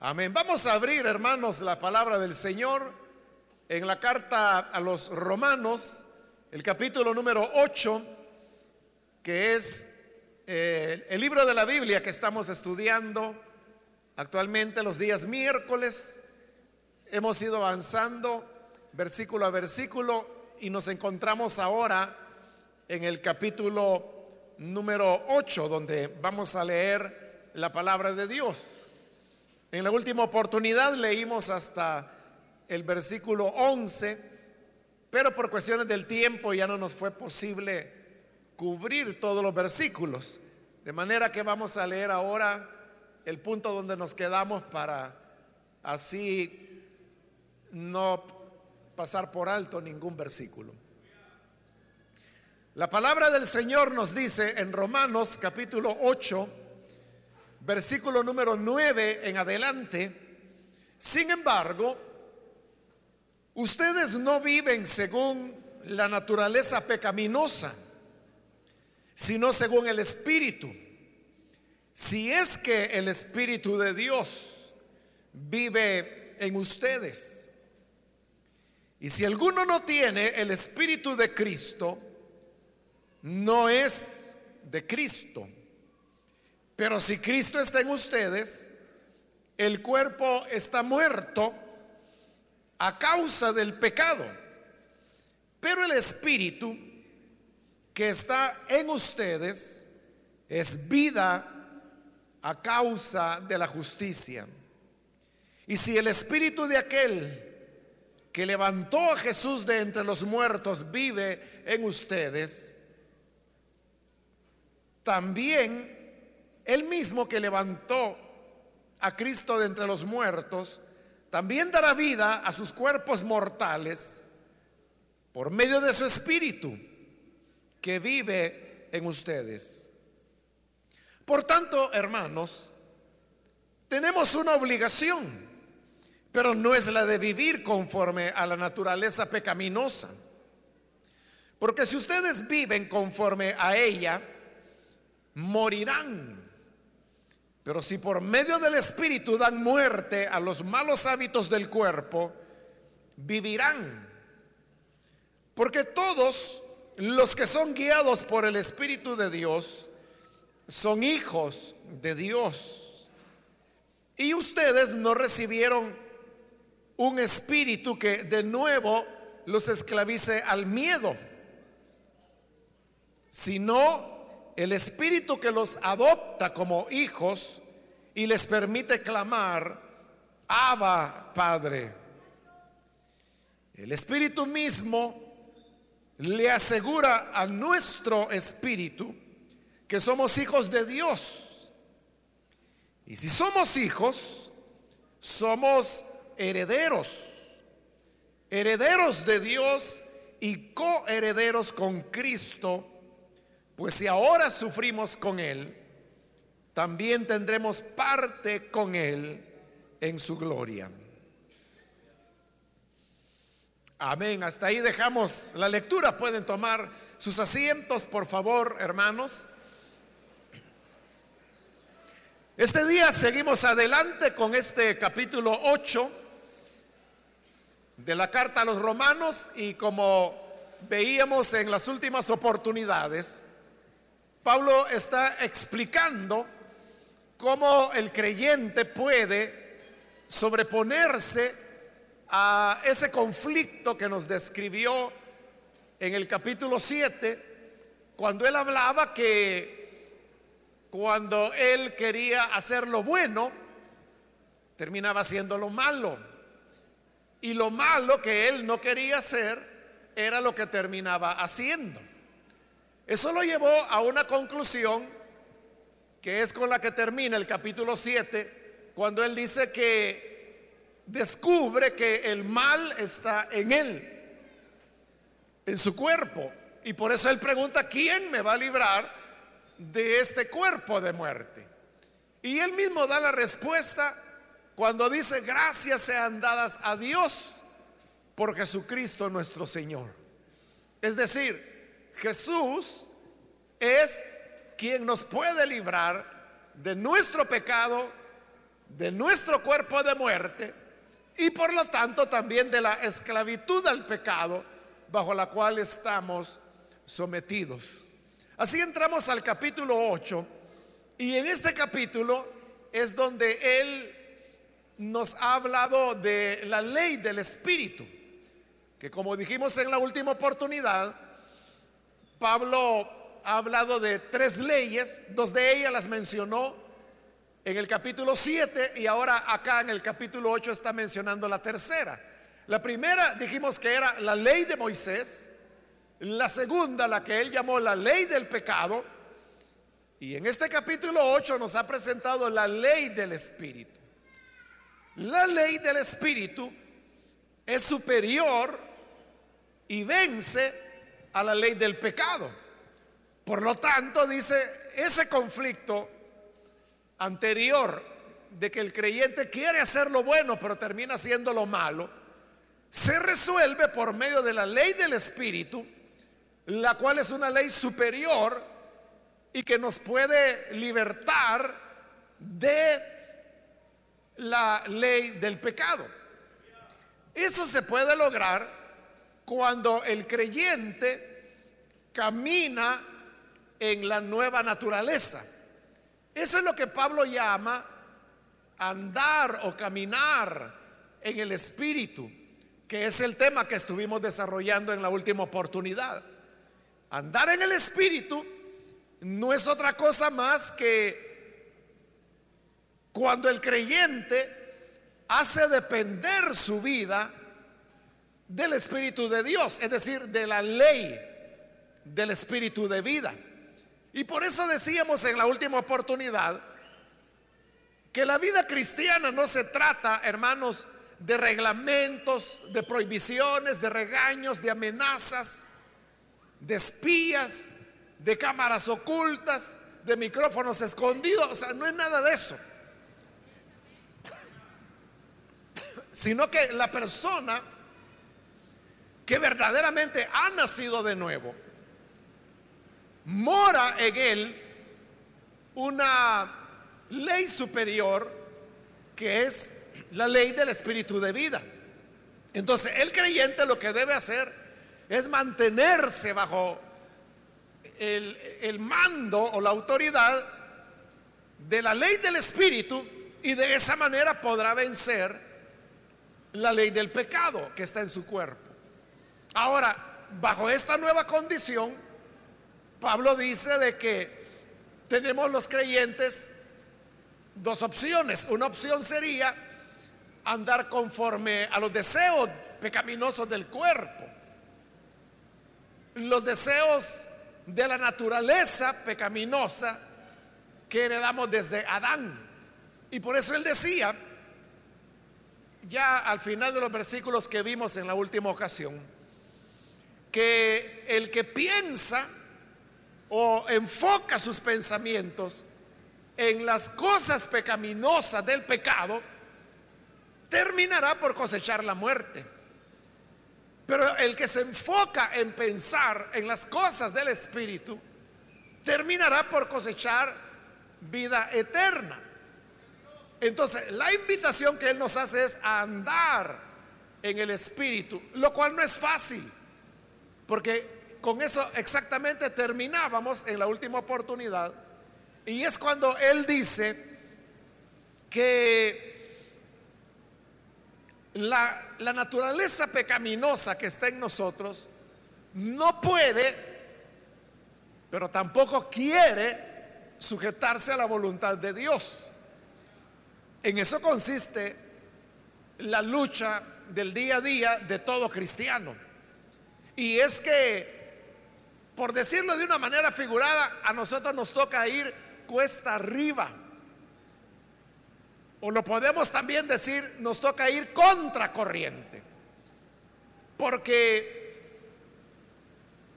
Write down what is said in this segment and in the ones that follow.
Amén. Vamos a abrir, hermanos, la palabra del Señor en la carta a los romanos, el capítulo número 8, que es eh, el libro de la Biblia que estamos estudiando actualmente los días miércoles. Hemos ido avanzando versículo a versículo y nos encontramos ahora en el capítulo número 8, donde vamos a leer la palabra de Dios. En la última oportunidad leímos hasta el versículo 11, pero por cuestiones del tiempo ya no nos fue posible cubrir todos los versículos. De manera que vamos a leer ahora el punto donde nos quedamos para así no pasar por alto ningún versículo. La palabra del Señor nos dice en Romanos capítulo 8, versículo número 9 en adelante, sin embargo, ustedes no viven según la naturaleza pecaminosa, sino según el Espíritu. Si es que el Espíritu de Dios vive en ustedes. Y si alguno no tiene el Espíritu de Cristo, no es de Cristo. Pero si Cristo está en ustedes, el cuerpo está muerto a causa del pecado. Pero el espíritu que está en ustedes es vida a causa de la justicia. Y si el espíritu de aquel que levantó a Jesús de entre los muertos vive en ustedes, también el mismo que levantó a Cristo de entre los muertos, también dará vida a sus cuerpos mortales por medio de su espíritu que vive en ustedes. Por tanto, hermanos, tenemos una obligación, pero no es la de vivir conforme a la naturaleza pecaminosa. Porque si ustedes viven conforme a ella, morirán. Pero si por medio del Espíritu dan muerte a los malos hábitos del cuerpo, vivirán. Porque todos los que son guiados por el Espíritu de Dios son hijos de Dios. Y ustedes no recibieron un espíritu que de nuevo los esclavice al miedo, sino el Espíritu que los adopta como hijos y les permite clamar, Abba Padre. El Espíritu mismo le asegura a nuestro espíritu que somos hijos de Dios. Y si somos hijos, somos herederos, herederos de Dios y coherederos con Cristo pues si ahora sufrimos con Él, también tendremos parte con Él en su gloria. Amén. Hasta ahí dejamos la lectura. Pueden tomar sus asientos, por favor, hermanos. Este día seguimos adelante con este capítulo 8 de la carta a los romanos y como veíamos en las últimas oportunidades, Pablo está explicando cómo el creyente puede sobreponerse a ese conflicto que nos describió en el capítulo 7, cuando él hablaba que cuando él quería hacer lo bueno, terminaba haciendo lo malo. Y lo malo que él no quería hacer era lo que terminaba haciendo. Eso lo llevó a una conclusión que es con la que termina el capítulo 7, cuando él dice que descubre que el mal está en él, en su cuerpo. Y por eso él pregunta, ¿quién me va a librar de este cuerpo de muerte? Y él mismo da la respuesta cuando dice, gracias sean dadas a Dios por Jesucristo nuestro Señor. Es decir, Jesús es quien nos puede librar de nuestro pecado, de nuestro cuerpo de muerte y por lo tanto también de la esclavitud al pecado bajo la cual estamos sometidos. Así entramos al capítulo 8 y en este capítulo es donde él nos ha hablado de la ley del Espíritu, que como dijimos en la última oportunidad, Pablo ha hablado de tres leyes, dos de ellas las mencionó en el capítulo 7 y ahora acá en el capítulo 8 está mencionando la tercera. La primera dijimos que era la ley de Moisés, la segunda la que él llamó la ley del pecado y en este capítulo 8 nos ha presentado la ley del Espíritu. La ley del Espíritu es superior y vence a la ley del pecado. Por lo tanto, dice, ese conflicto anterior de que el creyente quiere hacer lo bueno pero termina haciendo lo malo, se resuelve por medio de la ley del Espíritu, la cual es una ley superior y que nos puede libertar de la ley del pecado. Eso se puede lograr cuando el creyente camina en la nueva naturaleza. Eso es lo que Pablo llama andar o caminar en el Espíritu, que es el tema que estuvimos desarrollando en la última oportunidad. Andar en el Espíritu no es otra cosa más que cuando el creyente hace depender su vida del Espíritu de Dios, es decir, de la ley del Espíritu de vida. Y por eso decíamos en la última oportunidad que la vida cristiana no se trata, hermanos, de reglamentos, de prohibiciones, de regaños, de amenazas, de espías, de cámaras ocultas, de micrófonos escondidos. O sea, no es nada de eso. Sino que la persona que verdaderamente ha nacido de nuevo, mora en él una ley superior que es la ley del espíritu de vida. Entonces el creyente lo que debe hacer es mantenerse bajo el, el, mando o la autoridad de la ley del espíritu y de esa manera podrá vencer la ley del pecado que está en su cuerpo. Ahora, bajo esta nueva condición, Pablo dice de que tenemos los creyentes dos opciones. Una opción sería andar conforme a los deseos pecaminosos del cuerpo, los deseos de la naturaleza pecaminosa que heredamos desde Adán. Y por eso él decía, ya al final de los versículos que vimos en la última ocasión, que el que piensa o enfoca sus pensamientos en las cosas pecaminosas del pecado, terminará por cosechar la muerte. Pero el que se enfoca en pensar en las cosas del Espíritu, terminará por cosechar vida eterna. Entonces, la invitación que Él nos hace es a andar en el Espíritu, lo cual no es fácil, porque con eso exactamente terminábamos en la última oportunidad. Y es cuando Él dice que la, naturaleza pecaminosa que está en nosotros no puede, pero tampoco quiere sujetarse a la voluntad de Dios. En eso consiste la lucha del día a día de todo cristiano. Y es que por decirlo de una manera figurada, a nosotros nos toca ir cuesta arriba. O lo podemos también decir, nos toca ir contra corriente. Porque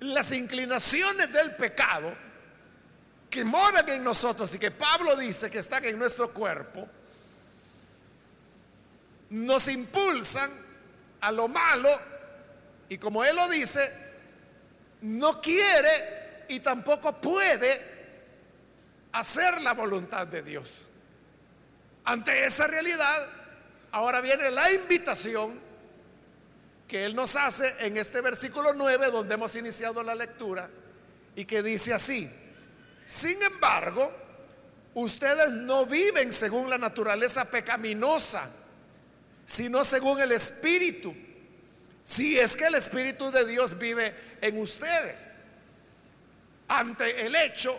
las inclinaciones del pecado que moran en nosotros y que Pablo dice que están en nuestro cuerpo, nos impulsan a lo malo y como él lo dice, no quiere y tampoco puede hacer la voluntad de Dios. Ante esa realidad, ahora viene la invitación que Él nos hace en este versículo 9, donde hemos iniciado la lectura, y que dice así, sin embargo, ustedes no viven según la naturaleza pecaminosa, sino según el Espíritu. Si es que el Espíritu de Dios vive en ustedes. Ante el hecho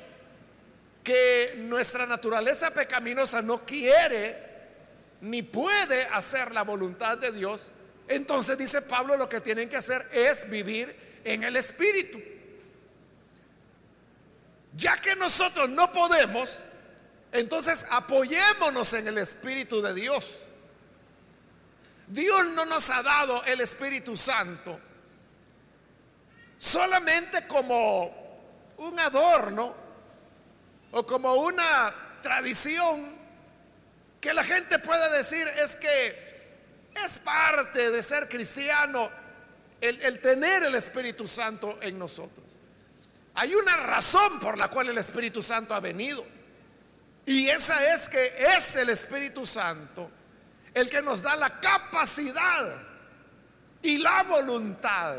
que nuestra naturaleza pecaminosa no quiere ni puede hacer la voluntad de Dios, entonces dice Pablo lo que tienen que hacer es vivir en el Espíritu. Ya que nosotros no podemos, entonces apoyémonos en el Espíritu de Dios. Dios no nos ha dado el Espíritu Santo solamente como un adorno o como una tradición que la gente puede decir es que es parte de ser cristiano el, el, tener el Espíritu Santo en nosotros. Hay una razón por la cual el Espíritu Santo ha venido. Y esa es que es el Espíritu Santo el que nos da la capacidad y la voluntad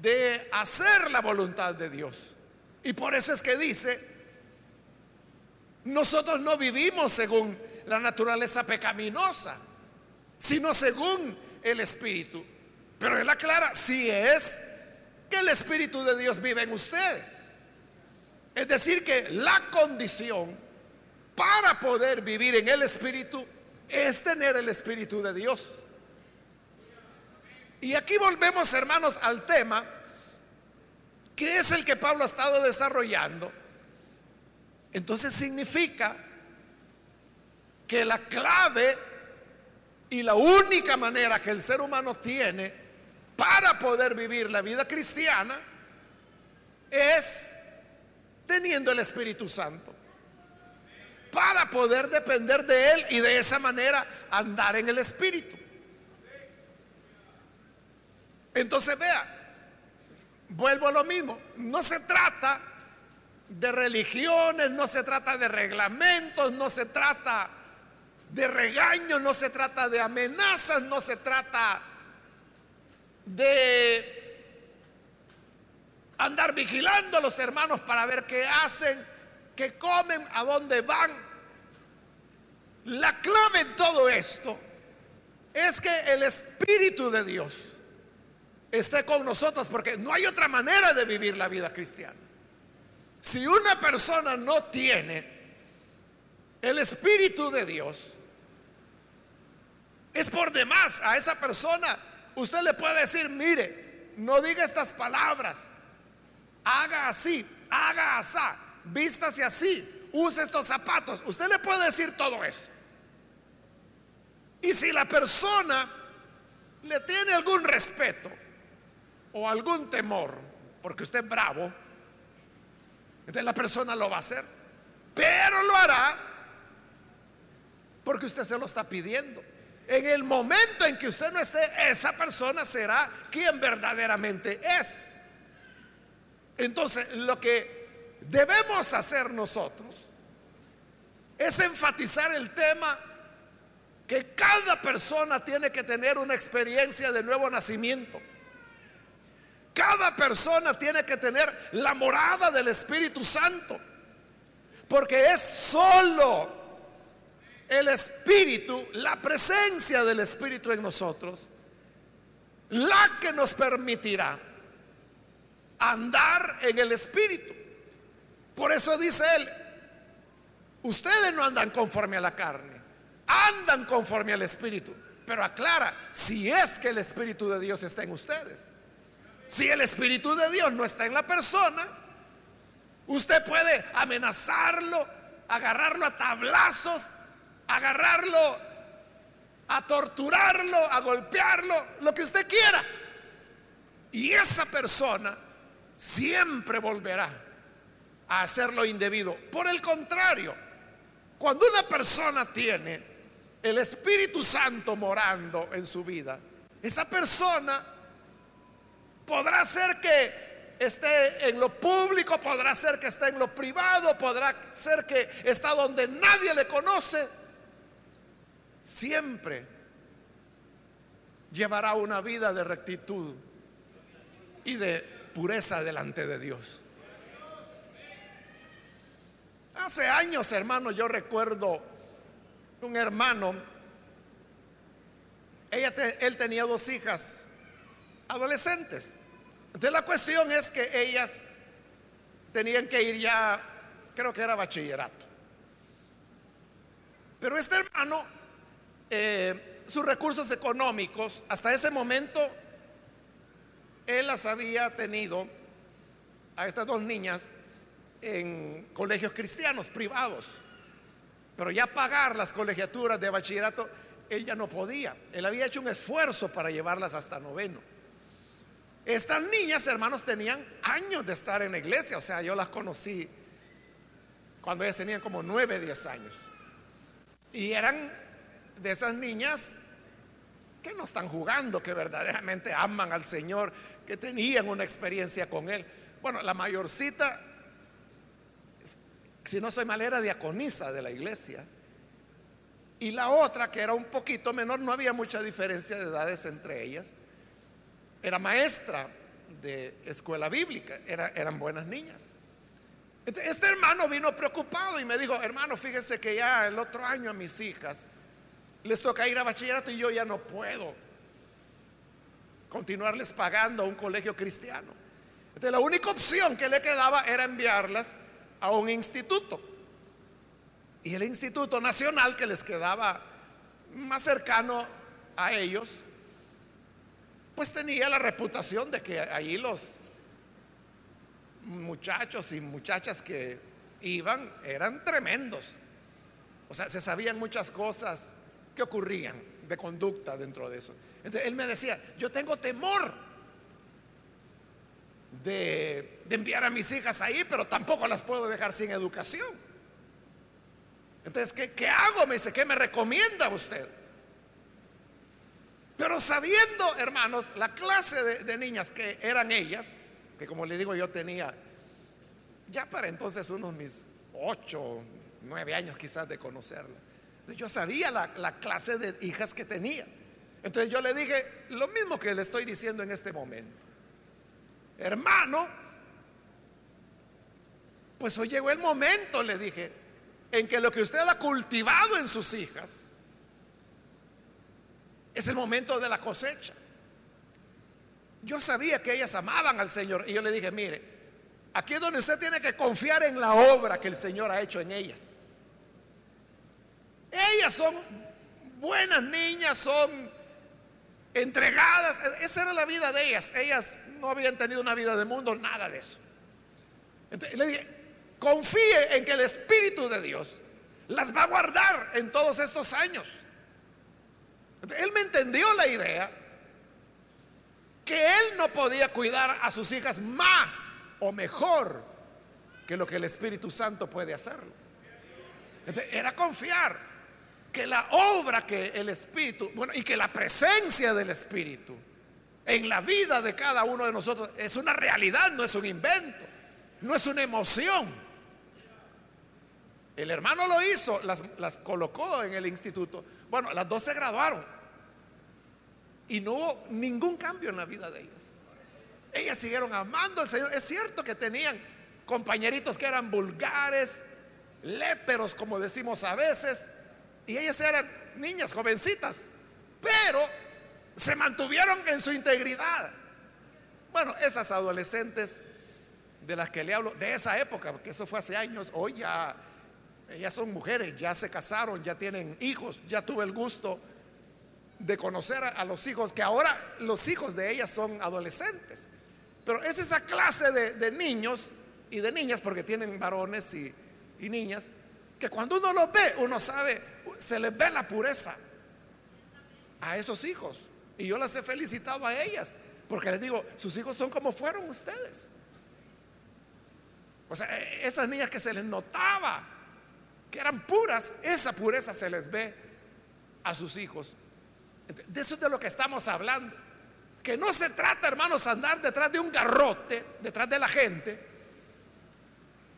de hacer la voluntad de Dios. Y por eso es que dice, nosotros no vivimos según la naturaleza pecaminosa, sino según el Espíritu. Pero él aclara, si es que el Espíritu de Dios vive en ustedes. Es decir, que la condición para poder vivir en el Espíritu es tener el Espíritu de Dios. Y aquí volvemos, hermanos, al tema que es el que Pablo ha estado desarrollando. Entonces significa que la clave y la única manera que el ser humano tiene para poder vivir la vida cristiana es teniendo el Espíritu Santo. Para poder depender de Él y de esa manera andar en el Espíritu. Entonces vea, vuelvo a lo mismo, no se trata de religiones, no se trata de reglamentos, no se trata de regaños, no se trata de amenazas, no se trata de andar vigilando a los hermanos para ver qué hacen, qué comen, a dónde van. La clave en todo esto es que el Espíritu de Dios esté con nosotros, porque no hay otra manera de vivir la vida cristiana. Si una persona no tiene el Espíritu de Dios, es por demás a esa persona Usted le puede decir, mire, no diga estas palabras, haga así, haga así, vístase así, use estos zapatos. Usted le puede decir todo eso. Y si la persona le tiene algún respeto o algún temor, porque usted es bravo, entonces la persona lo va a hacer, pero lo hará porque usted se lo está pidiendo. En el momento en que usted no esté, esa persona será quien verdaderamente es. Entonces, lo que debemos hacer nosotros es enfatizar el tema que cada persona tiene que tener una experiencia de nuevo nacimiento. Cada persona tiene que tener la morada del Espíritu Santo. Porque es solo el Espíritu, la presencia del Espíritu en nosotros, la que nos permitirá andar en el Espíritu. Por eso dice él, ustedes no andan conforme a la carne, andan conforme al Espíritu. Pero aclara, si es que el Espíritu de Dios está en ustedes. Si el Espíritu de Dios no está en la persona, usted puede amenazarlo, agarrarlo a tablazos, agarrarlo, a torturarlo, a golpearlo, lo que usted quiera. Y esa persona siempre volverá a hacer lo indebido. Por el contrario, cuando una persona tiene el Espíritu Santo morando en su vida, esa persona podrá hacer que esté en lo público, podrá ser que esté en lo privado, podrá ser que está donde nadie le conoce. Siempre llevará una vida de rectitud y de pureza delante de Dios. Hace años, hermano, yo recuerdo un hermano, ella él tenía dos hijas adolescentes. Entonces la cuestión es que ellas tenían que ir ya, creo que era bachillerato. Pero este hermano, eh, sus recursos económicos, hasta ese momento, él las había tenido a estas dos niñas en colegios cristianos privados. Pero ya pagar las colegiaturas de bachillerato, él ya no podía. Él había hecho un esfuerzo para llevarlas hasta noveno. Estas niñas, hermanos, tenían años de estar en la iglesia. O sea, yo las conocí cuando ellas tenían como nueve, diez años. Y eran de esas niñas que no están jugando, que verdaderamente aman al Señor, que tenían una experiencia con Él. Bueno, la mayorcita, si no soy mal, era diaconisa de la iglesia. Y la otra, que era un poquito menor, no había mucha diferencia de edades entre ellas era maestra de escuela bíblica, eran buenas niñas. Este hermano vino preocupado y me dijo, hermano, fíjese que ya el otro año a mis hijas les toca ir a bachillerato y yo ya no puedo continuarles pagando a un colegio cristiano. Entonces la única opción que le quedaba era enviarlas a un instituto. Y el instituto nacional que les quedaba más cercano a ellos pues tenía la reputación de que ahí los muchachos y muchachas que iban eran tremendos. O sea, se sabían muchas cosas que ocurrían de conducta dentro de eso. Entonces él me decía, yo tengo temor de, enviar a mis hijas ahí, pero tampoco las puedo dejar sin educación. Entonces, ¿qué, qué hago? Me dice, ¿qué me recomienda usted? Pero sabiendo, hermanos, la clase de, niñas que eran ellas, que como le digo yo tenía ya para entonces unos mis ocho, nueve años quizás de conocerla. yo sabía la, la, clase de hijas que tenía. Entonces yo le dije lo mismo que le estoy diciendo en este momento. Hermano, pues hoy llegó el momento, le dije, en que lo que usted ha cultivado en sus hijas, es el momento de la cosecha. Yo sabía que ellas amaban al Señor y yo le dije, mire, aquí es donde usted tiene que confiar en la obra que el Señor ha hecho en ellas. Ellas son buenas niñas, son entregadas. Esa era la vida de ellas. Ellas no habían tenido una vida de mundo, nada de eso. Entonces le dije, confíe en que el Espíritu de Dios las va a guardar en todos estos años. Él me entendió la idea que él no podía cuidar a sus hijas más o mejor que lo que el Espíritu Santo puede hacerlo. era confiar que la obra que el Espíritu, bueno, y que la presencia del Espíritu en la vida de cada uno de nosotros es una realidad, no es un invento, no es una emoción. El hermano lo hizo, las, las colocó en el instituto bueno, las dos se graduaron y no hubo ningún cambio en la vida de ellas. Ellas siguieron amando al Señor. Es cierto que tenían compañeritos que eran vulgares, léperos, como decimos a veces, y ellas eran niñas, jovencitas, pero se mantuvieron en su integridad. Bueno, esas adolescentes de las que le hablo, de esa época, porque eso fue hace años, hoy ya ellas son mujeres, ya se casaron, ya tienen hijos, ya tuve el gusto de conocer a, los hijos, que ahora los hijos de ellas son adolescentes. Pero es esa clase de, niños y de niñas, porque tienen varones y, niñas, que cuando uno los ve, uno sabe, se les ve la pureza a esos hijos. Y yo las he felicitado a ellas, porque les digo, sus hijos son como fueron ustedes. O sea, e, esas niñas que se les notaba que eran puras, esa pureza se les ve a sus hijos. De eso es de lo que estamos hablando. Que no se trata, hermanos, andar detrás de un garrote, detrás de la gente,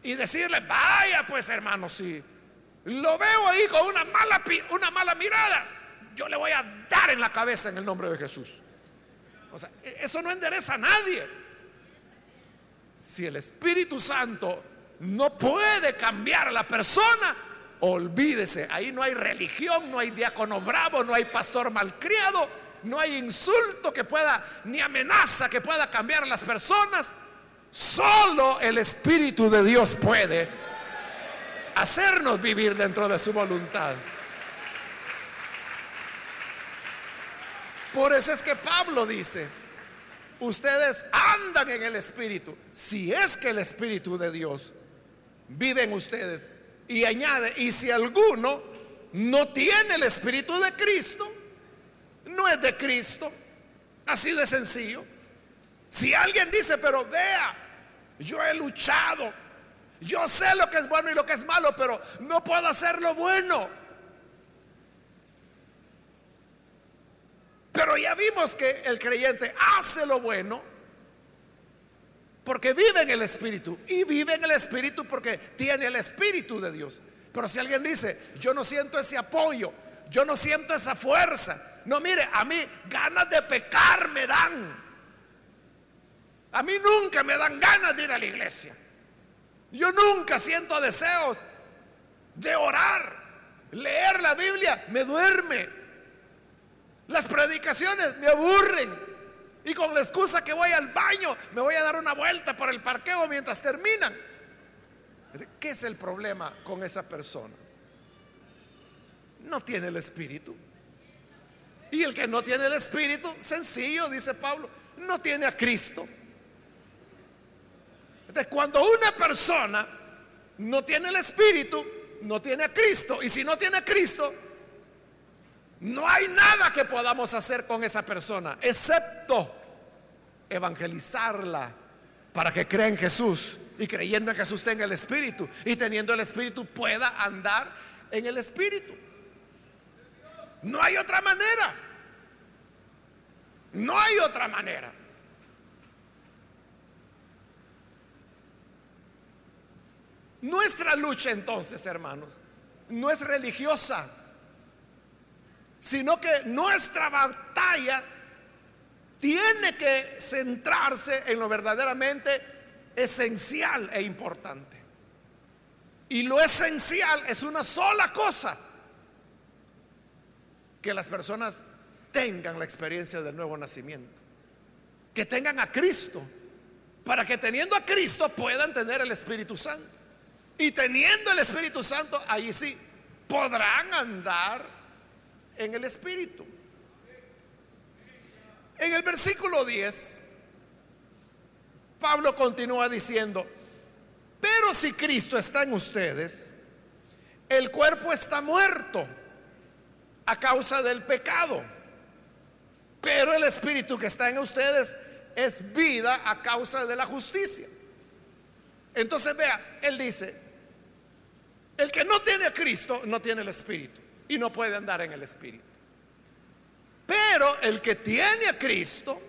y decirle, vaya pues hermano, si lo veo ahí con una mala, una mala mirada, yo le voy a dar en la cabeza en el nombre de Jesús. O sea, e-, eso no endereza a nadie. Si el Espíritu Santo no puede cambiar a la persona, olvídese, ahí no hay religión, no hay diácono bravo, no hay pastor malcriado, no hay insulto que pueda, ni amenaza que pueda cambiar a las personas. Solo el Espíritu de Dios puede hacernos vivir dentro de su voluntad. Por eso es que Pablo dice, ustedes andan en el Espíritu, si es que el Espíritu de Dios vive en ustedes. Y añade, y si alguno no tiene el Espíritu de Cristo, no es de Cristo. Así de sencillo. Si alguien dice, pero vea, yo he luchado. Yo sé lo que es bueno y lo que es malo, pero no puedo hacer lo bueno. Pero ya vimos que el creyente hace lo bueno porque vive en el Espíritu. Y vive en el Espíritu porque tiene el Espíritu de Dios. Pero si alguien dice, yo no siento ese apoyo, yo no siento esa fuerza. No, mire, a mí ganas de pecar me dan. A mí nunca me dan ganas de ir a la iglesia. Yo nunca siento deseos de orar, leer la Biblia, me duerme. Las predicaciones me aburren. Y con la excusa que voy al baño, me voy a dar una vuelta por el parqueo mientras terminan. ¿Qué es el problema con esa persona? No tiene el espíritu. Y el que no tiene el espíritu, sencillo, dice Pablo, no tiene a Cristo cuando una persona no tiene el Espíritu, no tiene a Cristo. Y si no tiene a Cristo, no hay nada que podamos hacer con esa persona, excepto evangelizarla para que crea en Jesús. Y creyendo en Jesús tenga el Espíritu. Y teniendo el Espíritu pueda andar en el Espíritu. No hay otra manera. No hay otra manera. Nuestra lucha entonces, hermanos, no es religiosa, sino que nuestra batalla tiene que centrarse en lo verdaderamente esencial e importante. Y lo esencial es una sola cosa, que las personas tengan la experiencia del nuevo nacimiento, que tengan a Cristo, para que teniendo a Cristo puedan tener el Espíritu Santo. Y teniendo el Espíritu Santo, ahí sí, podrán andar en el Espíritu. En el versículo 10, Pablo continúa diciendo, pero si Cristo está en ustedes, el cuerpo está muerto a causa del pecado, pero el Espíritu que está en ustedes es vida a causa de la justicia. Entonces vea, él dice, el que no tiene a Cristo no tiene el Espíritu y no puede andar en el Espíritu. Pero el que tiene a Cristo,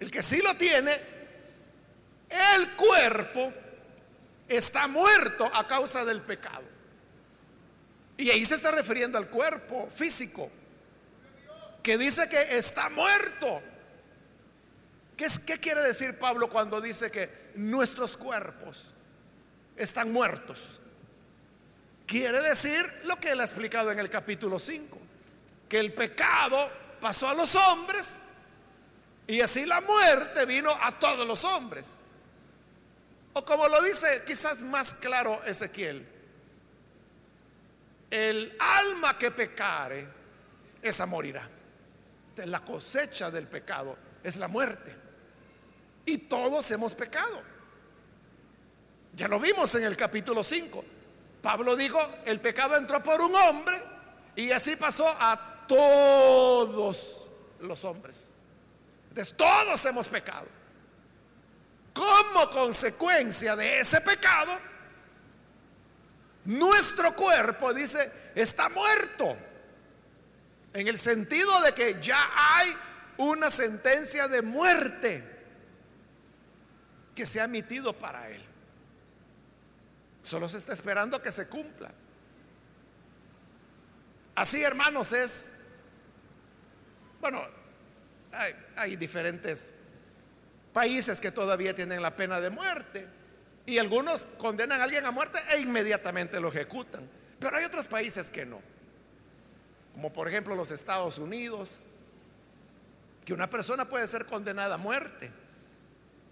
el que sí lo tiene, el cuerpo está muerto a causa del pecado. Y ahí se está refiriendo al cuerpo físico, que dice que está muerto. ¿Qué, ¿Qué, quiere decir Pablo cuando dice que nuestros cuerpos están muertos. Quiere decir lo que él ha explicado en el capítulo 5, que el pecado pasó a los hombres y así la muerte vino a todos los hombres. O como lo dice quizás más claro Ezequiel, el alma que pecare, esa morirá. la cosecha del pecado es la muerte. Y todos hemos pecado. Ya lo vimos en el capítulo 5. Pablo dijo, el pecado entró por un hombre y así pasó a todos los hombres. Entonces todos hemos pecado. Como consecuencia de ese pecado, nuestro cuerpo, dice, está muerto. En el sentido de que ya hay una sentencia de muerte que se ha emitido para él. Solo se está esperando que se cumpla. Así, hermanos, es, bueno, hay, diferentes países que todavía tienen la pena de muerte y algunos condenan a alguien a muerte e inmediatamente lo ejecutan. Pero hay otros países que no, como por ejemplo los Estados Unidos, que una persona puede ser condenada a muerte,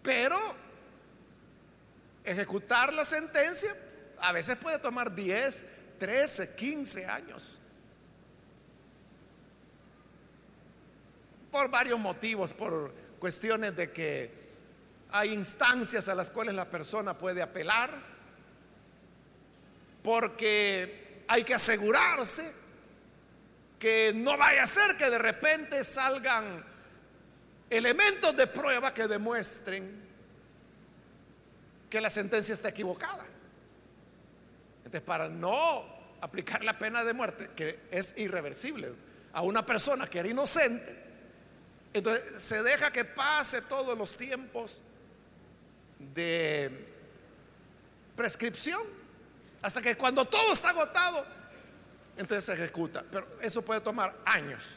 pero ejecutar la sentencia a veces puede tomar 10, 13, 15 años. Por varios motivos, por cuestiones de que hay instancias a las cuales la persona puede apelar, porque hay que asegurarse que no vaya a ser que de repente salgan elementos de prueba que demuestren que la sentencia está equivocada. Entonces, para no aplicar la pena de muerte, que es irreversible, a una persona que era inocente, entonces se deja que pase todos los tiempos de prescripción, hasta que cuando todo está agotado, entonces se ejecuta. Pero eso puede tomar años.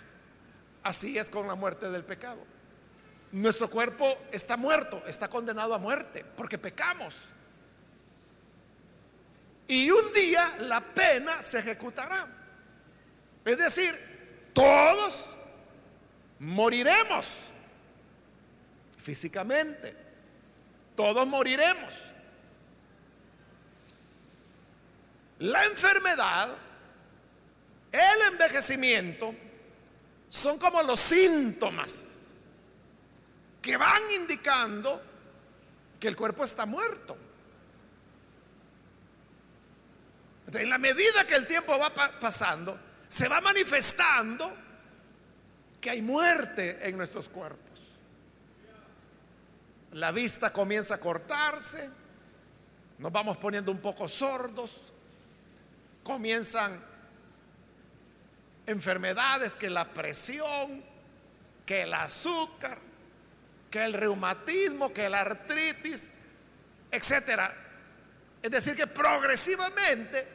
Así es con la muerte del pecado. Nuestro cuerpo está muerto, está condenado a muerte, porque pecamos. Y un día la pena se ejecutará. Es decir, todos moriremos físicamente. Todos moriremos. La enfermedad, el envejecimiento, son como los síntomas que van indicando que el cuerpo está muerto. en la medida que el tiempo va pasando, se va manifestando que hay muerte en nuestros cuerpos. La vista comienza a cortarse, nos vamos poniendo un poco sordos, comienzan enfermedades que la presión, que el azúcar, que el reumatismo, que la artritis, etcétera. Es decir, que progresivamente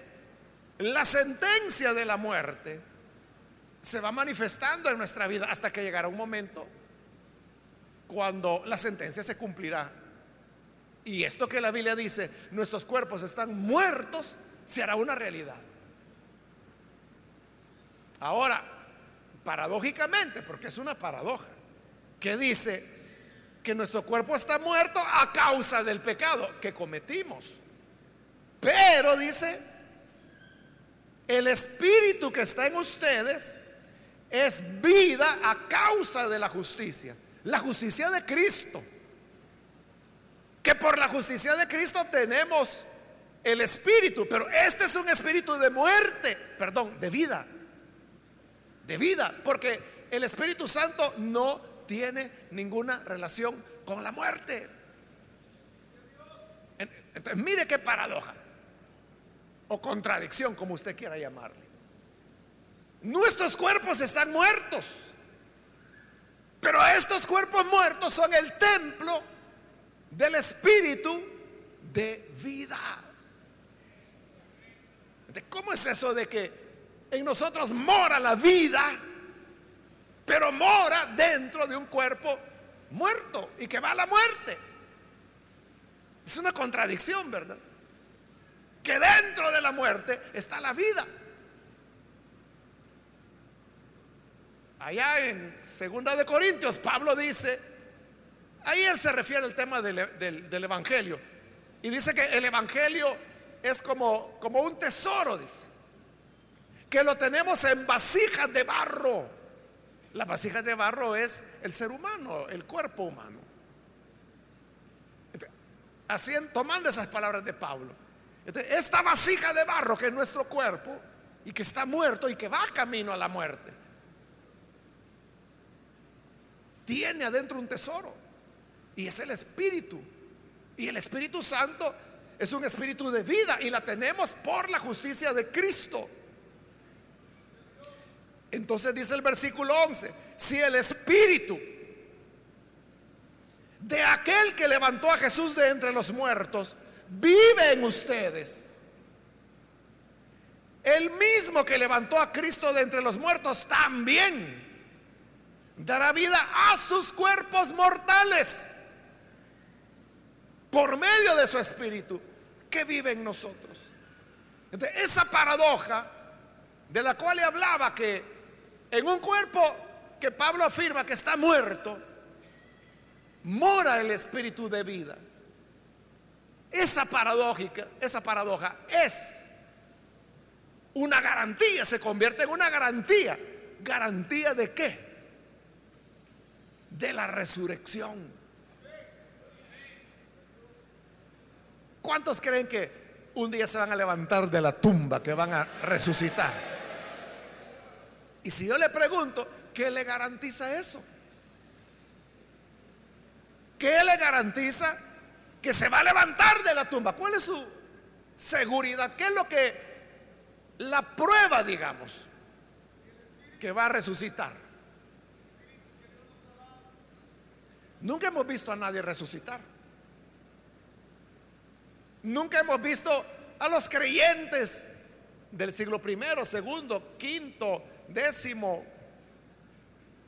la sentencia de la muerte se va manifestando en nuestra vida hasta que llegará un momento cuando la sentencia se cumplirá. Y esto que la Biblia dice, nuestros cuerpos están muertos, se hará una realidad. Ahora, paradójicamente, porque es una paradoja, que dice, que nuestro cuerpo está muerto a causa del pecado que cometimos. Pero dice, el espíritu que está en ustedes es vida a causa de la justicia. La justicia de Cristo. Que por la justicia de Cristo tenemos el espíritu, pero este es un espíritu de muerte, perdón, de vida. De vida, porque el Espíritu Santo no tiene ninguna relación con la muerte. Entonces, mire qué paradoja o contradicción, como usted quiera llamarle. Nuestros cuerpos están muertos, pero estos cuerpos muertos son el templo del Espíritu de vida. ¿Cómo es eso de que en nosotros mora la vida? Pero mora dentro de un cuerpo muerto y que va a la muerte. Es una contradicción, ¿verdad? Que dentro de la muerte está la vida. Allá en Segunda de Corintios, Pablo dice, ahí él se refiere al tema del, del Evangelio. Y dice que el Evangelio es como, como un tesoro, dice. Que lo tenemos en vasijas de barro la vasija de barro es el ser humano, el cuerpo humano. Así, tomando esas palabras de Pablo. esta vasija de barro que es nuestro cuerpo y que está muerto y que va camino a la muerte, tiene adentro un tesoro y es el Espíritu. Y el Espíritu Santo es un espíritu de vida y la tenemos por la justicia de Cristo. Entonces dice el versículo 11, si el Espíritu de aquel que levantó a Jesús de entre los muertos vive en ustedes, el mismo que levantó a Cristo de entre los muertos también dará vida a sus cuerpos mortales por medio de su espíritu que vive en nosotros. esa paradoja de la cual le hablaba que en un cuerpo que Pablo afirma que está muerto, mora el espíritu de vida. Esa paradójica, esa paradoja es una garantía, se convierte en una garantía. ¿Garantía de qué? De la resurrección. ¿Cuántos creen que un día se van a levantar de la tumba, que van a resucitar? Y si yo le pregunto, ¿qué le garantiza eso? ¿Qué le garantiza que se va a levantar de la tumba? ¿Cuál es su seguridad? ¿Qué es lo que la prueba, digamos, que va a resucitar. Nunca hemos visto a nadie resucitar. Nunca hemos visto a los creyentes del siglo primero, segundo, quinto, décimo,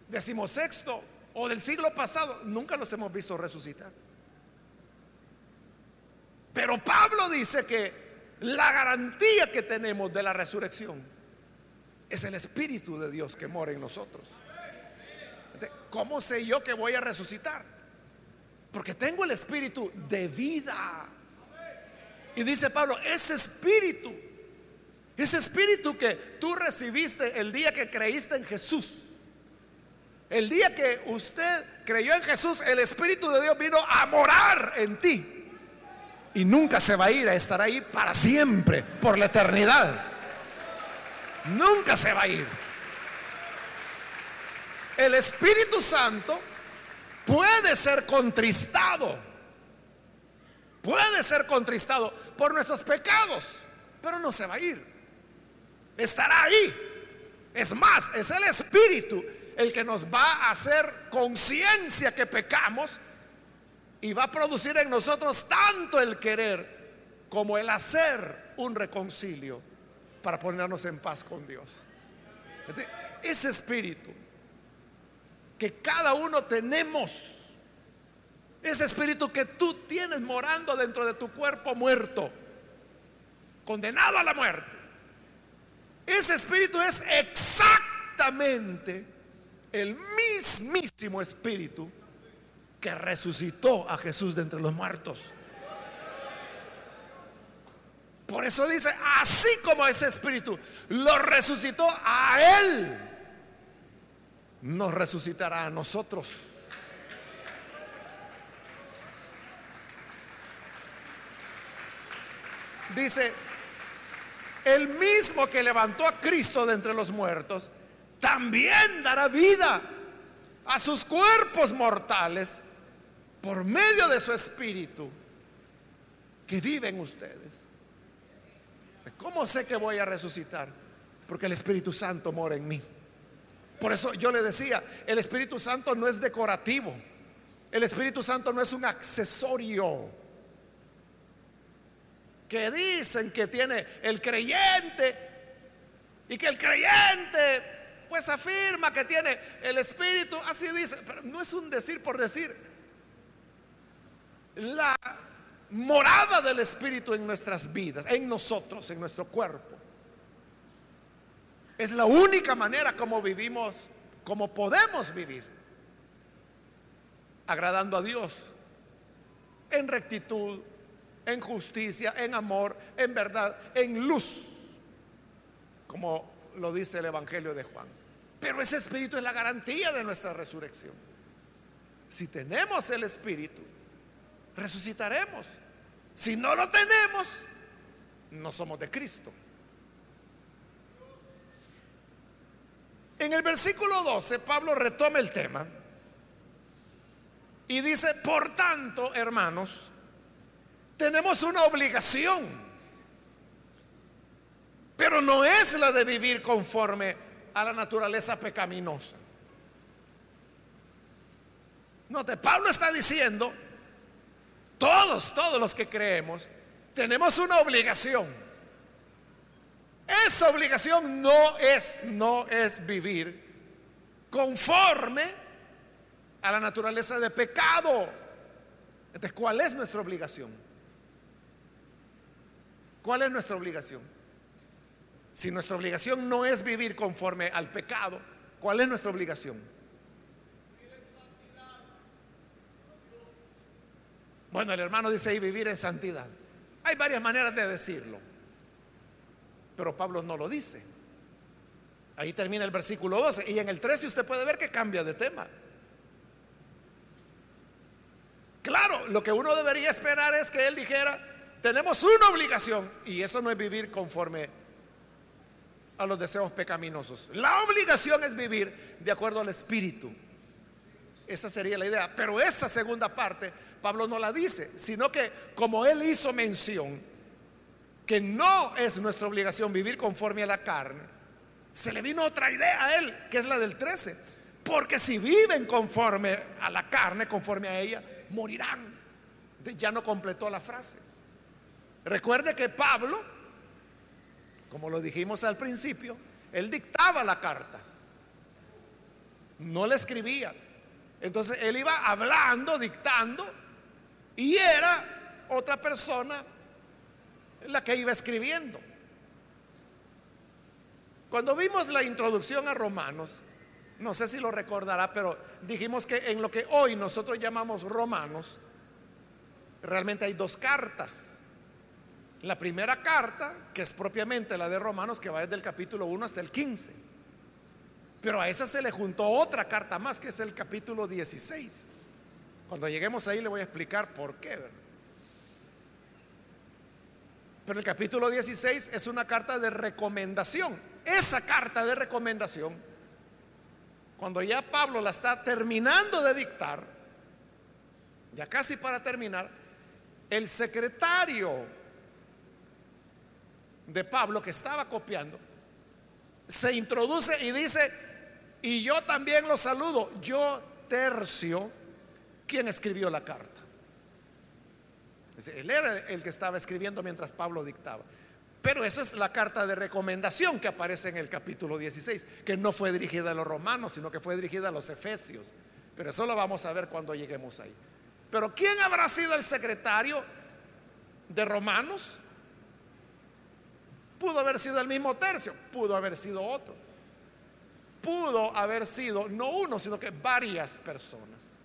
décimo sexto o del siglo pasado. Nunca los hemos visto resucitar. Pero Pablo dice que la garantía que tenemos de la resurrección es el Espíritu de Dios que mora en nosotros. ¿Cómo sé yo que voy a resucitar? Porque tengo el Espíritu de vida. Y dice Pablo, ese Espíritu, ese Espíritu que tú recibiste el día que creíste en Jesús. El día que usted creyó en Jesús, el Espíritu de Dios vino a morar en ti y nunca se va a ir, a estar ahí para siempre, por la eternidad. Nunca se va a ir. El Espíritu Santo puede ser contristado, puede ser contristado por nuestros pecados, pero no se va a ir. Estará ahí. Es más, es el Espíritu el que nos va a hacer conciencia que pecamos y va a producir en nosotros tanto el querer como el hacer un reconcilio para ponernos en paz con Dios. Ese espíritu que cada uno tenemos, ese espíritu que tú tienes morando dentro de tu cuerpo muerto, condenado a la muerte, ese espíritu es exactamente el mismísimo espíritu que resucitó a Jesús de entre los muertos. Por eso dice, así como ese espíritu lo resucitó a él, nos resucitará a nosotros. Dice, el mismo que levantó a Cristo de entre los muertos, también dará vida a sus cuerpos mortales por medio de su espíritu que vive en ustedes. ¿Cómo sé que voy a resucitar? Porque el Espíritu Santo mora en mí. Por eso yo le decía, el Espíritu Santo no es decorativo. El Espíritu Santo no es un accesorio que dicen que tiene el creyente y que el creyente pues afirma que tiene el Espíritu, así dice, pero no es un decir por decir la morada del Espíritu en nuestras vidas, en nosotros, en nuestro cuerpo. Es la única manera como vivimos, como podemos vivir, agradando a Dios, en rectitud, en justicia, en amor, en verdad, en luz, como lo dice el Evangelio de Juan. Pero ese Espíritu es la garantía de nuestra resurrección. Si tenemos el Espíritu, resucitaremos. Si no lo tenemos, no somos de Cristo. En el versículo 12, Pablo retoma el tema y dice, por tanto, hermanos, tenemos una obligación, pero no es la de vivir conforme a la naturaleza pecaminosa. Note, Pablo está diciendo, todos, todos los que creemos, tenemos una obligación. Esa obligación no es, no es vivir conforme a la naturaleza de pecado. Entonces, ¿cuál es nuestra obligación? ¿Cuál es nuestra obligación? Si nuestra obligación no es vivir conforme al pecado, ¿cuál es nuestra obligación? Bueno, el hermano dice ahí vivir en santidad. Hay varias maneras de decirlo, pero Pablo no lo dice. Ahí termina el versículo 12 y en el 13 usted puede ver que cambia de tema. Claro, lo que uno debería esperar es que él dijera, tenemos una obligación y eso no es vivir conforme a los deseos pecaminosos. La obligación es vivir de acuerdo al Espíritu. Esa sería la idea. Pero esa segunda parte Pablo no la dice, sino que como él hizo mención que no es nuestra obligación vivir conforme a la carne, se le vino otra idea a él, que es la del 13. Porque si viven conforme a la carne, conforme a ella, morirán. Ya no completó la frase. Recuerde que Pablo, como lo dijimos al principio, él dictaba la carta. No la escribía. Entonces él iba hablando, dictando, y era otra persona la que iba escribiendo. Cuando vimos la introducción a Romanos, no sé si lo recordará, pero dijimos que en lo que hoy nosotros llamamos Romanos, realmente hay dos cartas. La primera carta, que es propiamente la de Romanos, que va desde el capítulo 1 hasta el 15. Pero a esa se le juntó otra carta más, que es el capítulo 16. Cuando lleguemos ahí le voy a explicar por qué. Pero el capítulo 16 es una carta de recomendación. Esa carta de recomendación, cuando ya Pablo la está terminando de dictar, ya casi para terminar, el secretario de Pablo que estaba copiando, se introduce y dice, y yo también lo saludo, yo tercio quién escribió la carta. Él era el que estaba escribiendo mientras Pablo dictaba. Pero esa es la carta de recomendación que aparece en el capítulo 16, que no fue dirigida a los romanos, sino que fue dirigida a los efesios. Pero eso lo vamos a ver cuando lleguemos ahí. Pero ¿quién habrá sido el secretario de Romanos? Pudo haber sido el mismo tercio, pudo haber sido otro. Pudo haber sido no uno, sino que varias personas.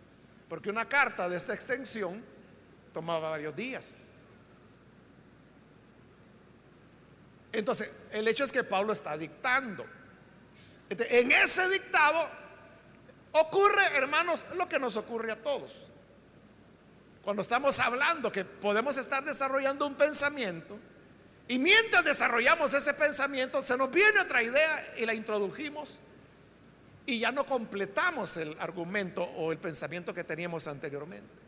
Porque una carta de esta extensión tomaba varios días. Entonces, el hecho es que Pablo está dictando. en ese dictado ocurre, hermanos, lo que nos ocurre a todos. Cuando estamos hablando que podemos estar desarrollando un pensamiento y mientras desarrollamos ese pensamiento se nos viene otra idea y la introdujimos y ya no completamos el argumento o el pensamiento que teníamos anteriormente.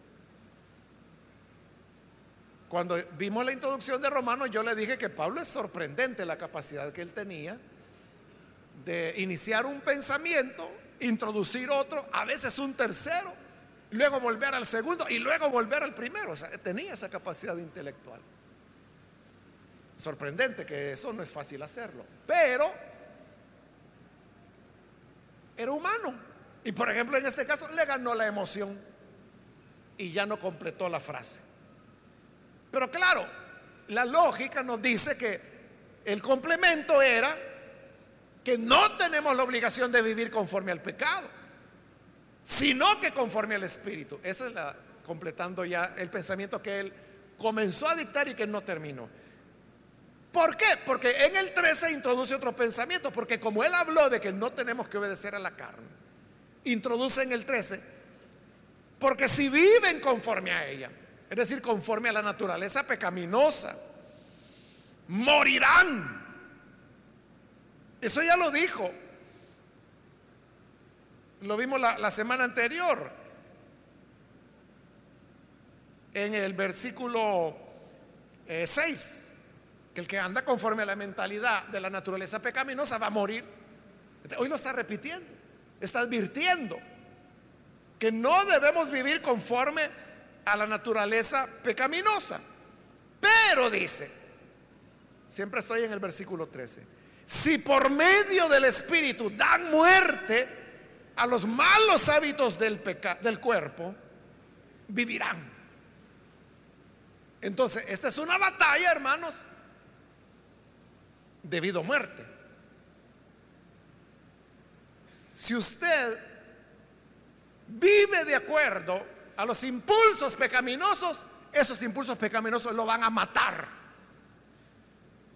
Cuando vimos la introducción de Romanos, yo le dije que Pablo es sorprendente la capacidad que él tenía de iniciar un pensamiento, introducir otro, a veces un tercero, luego volver al segundo y luego volver al primero. O sea, tenía esa capacidad intelectual. Sorprendente que eso no es fácil hacerlo. Pero era humano. Y por ejemplo, en este caso le ganó la emoción y ya no completó la frase. Pero claro, la lógica nos dice que el complemento era que no tenemos la obligación de vivir conforme al pecado, sino que conforme al Espíritu. Esa es la, completando ya el pensamiento que él comenzó a dictar y que no terminó. ¿Por qué? Porque en el 13 introduce otro pensamiento, porque como él habló de que no tenemos que obedecer a la carne, introduce en el 13, porque si viven conforme a ella, es decir, conforme a la naturaleza pecaminosa, morirán. Eso ya lo dijo. Lo vimos la, semana anterior. En el versículo 6. Eh, el que anda conforme a la mentalidad de la naturaleza pecaminosa va a morir. Hoy lo está repitiendo, está advirtiendo que no debemos vivir conforme a la naturaleza pecaminosa. Pero dice, siempre estoy en el versículo 13, si por medio del Espíritu dan muerte a los malos hábitos del, del cuerpo, vivirán. Entonces, esta es una batalla, hermanos, debido a muerte. Si usted vive de acuerdo a los impulsos pecaminosos, esos impulsos pecaminosos lo van a matar.